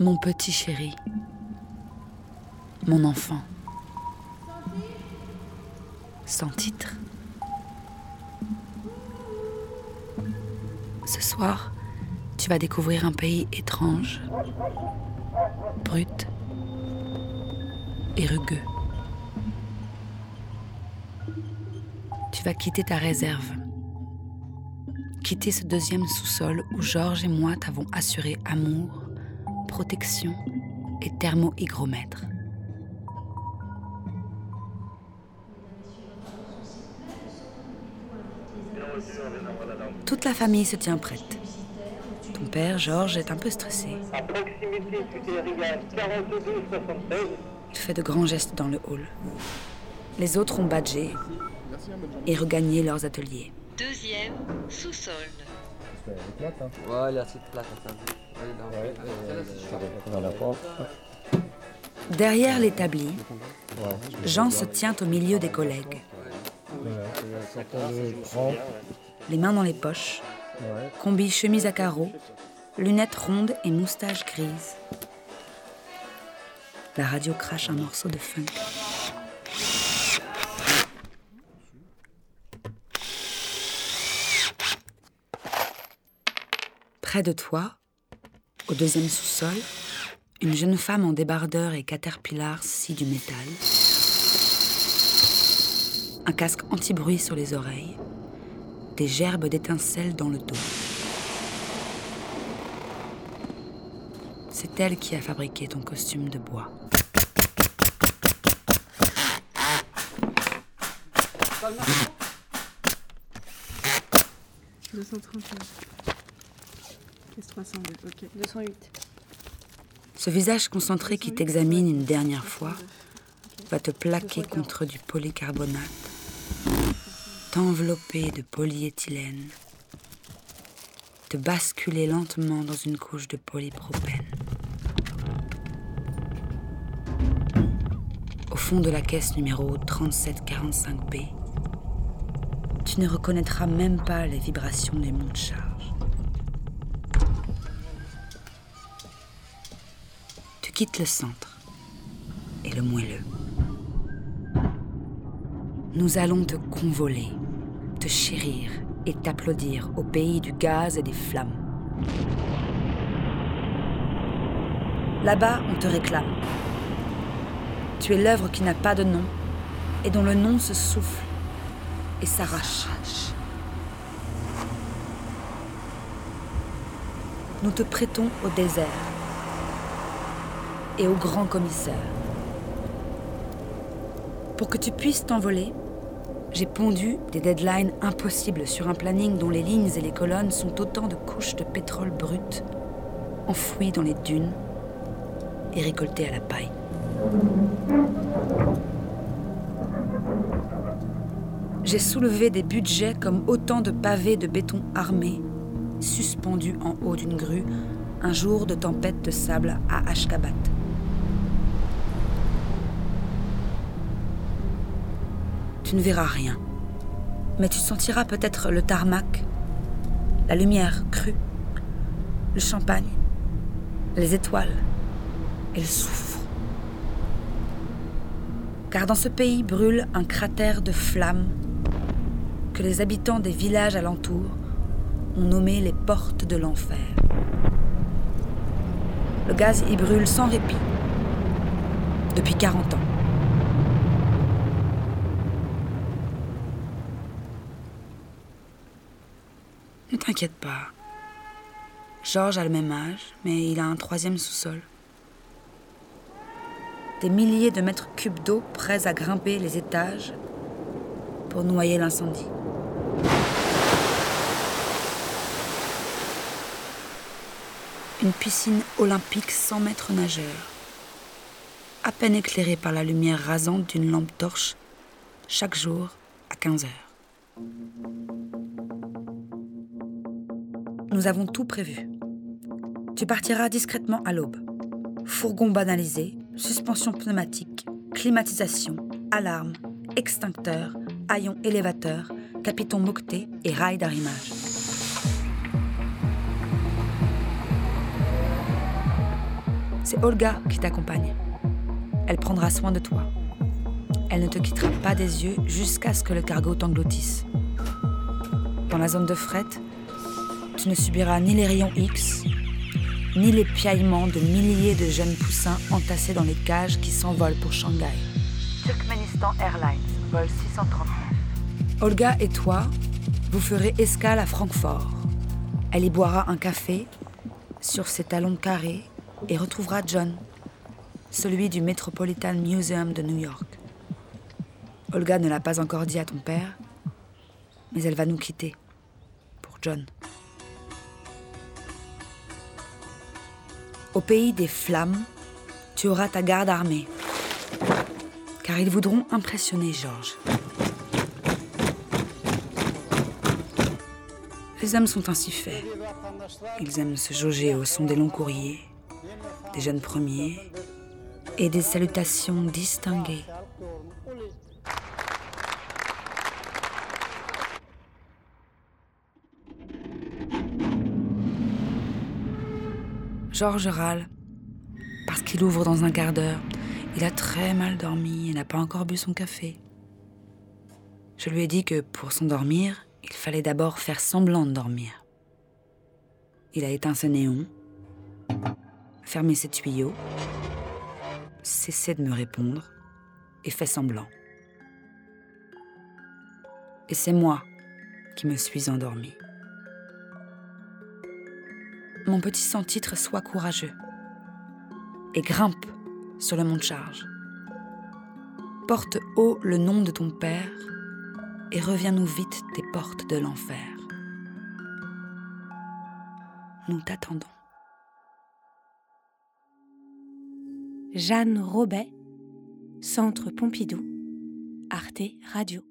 Mon petit chéri, mon enfant, sans titre. Ce soir, tu vas découvrir un pays étrange, brut et rugueux. Tu vas quitter ta réserve, quitter ce deuxième sous-sol où Georges et moi t'avons assuré amour, protection et thermohygromètre. Toute la famille se tient prête. Ton père, Georges, est un peu stressé. Il fait de grands gestes dans le hall. Les autres ont badgé et regagné leurs ateliers. Deuxième sous-sol. Ouais, là, c'est plate. Derrière l'établi, Jean se tient au milieu des collègues. Les mains dans les poches, combi chemise à carreaux, lunettes rondes et moustache grise. La radio crache un morceau de funk. Près de toi, au deuxième sous-sol, une jeune femme en débardeur et caterpillar scie du métal. Un casque anti-bruit sur les oreilles. Des gerbes d'étincelles dans le dos. C'est elle qui a fabriqué ton costume de bois. Ce visage concentré qui t'examine une dernière fois va te plaquer contre du polycarbonate, t'envelopper de polyéthylène, te basculer lentement dans une couche de polypropène. Au fond de la caisse numéro 3745B, tu ne reconnaîtras même pas les vibrations des monts de charge. Tu quittes le centre et le moelleux. Nous allons te convoler, te chérir et t'applaudir au pays du gaz et des flammes. Là-bas, on te réclame. Tu es l'œuvre qui n'a pas de nom et dont le nom se souffle et s'arrache. Nous te prêtons au désert et au grand commissaire. Pour que tu puisses t'envoler, j'ai pondu des deadlines impossibles sur un planning dont les lignes et les colonnes sont autant de couches de pétrole brut, enfouies dans les dunes et récoltées à la paille. J'ai soulevé des budgets comme autant de pavés de béton armé, suspendus en haut d'une grue, un jour de tempête de sable à Ashgabat. Tu ne verras rien, mais tu sentiras peut-être le tarmac, la lumière crue, le champagne, les étoiles et le soufre. Car dans ce pays brûle un cratère de flammes que les habitants des villages alentours ont nommé les portes de l'enfer. Le gaz y brûle sans répit depuis 40 ans. Ne t'inquiète pas. Georges a le même âge, mais il a un troisième sous-sol. Des milliers de mètres cubes d'eau prêts à grimper les étages pour noyer l'incendie. Une piscine olympique 100 mètres nageurs, à peine éclairée par la lumière rasante d'une lampe torche, chaque jour à 15 heures. Nous avons tout prévu. Tu partiras discrètement à l'aube. Fourgon banalisé, suspension pneumatique, climatisation, alarme, extincteur, haillons élévateur, capiton moqueté et rail d'arrimage. C'est Olga qui t'accompagne. Elle prendra soin de toi. Elle ne te quittera pas des yeux jusqu'à ce que le cargo t'engloutisse. Dans la zone de fret, tu ne subiras ni les rayons X, ni les piaillements de milliers de jeunes poussins entassés dans les cages qui s'envolent pour Shanghai. Turkmenistan Airlines, vol 639. Olga et toi, vous ferez escale à Francfort. Elle y boira un café sur ses talons carrés et retrouvera John, celui du Metropolitan Museum de New York. Olga ne l'a pas encore dit à ton père, mais elle va nous quitter pour John. Au pays des flammes, tu auras ta garde armée, car ils voudront impressionner Georges. Les hommes sont ainsi faits. Ils aiment se jauger au son des longs courriers, des jeunes premiers et des salutations distinguées. Georges râle parce qu'il ouvre dans un quart d'heure. Il a très mal dormi et n'a pas encore bu son café. Je lui ai dit que pour s'endormir, il fallait d'abord faire semblant de dormir. Il a éteint ses néons, fermé ses tuyaux, cessé de me répondre et fait semblant. Et c'est moi qui me suis endormie. Mon petit sans-titre, sois courageux et grimpe sur le mont de charge. Porte haut le nom de ton Père et reviens-nous vite des portes de l'enfer. Nous t'attendons. Jeanne Robet, Centre Pompidou, Arte Radio.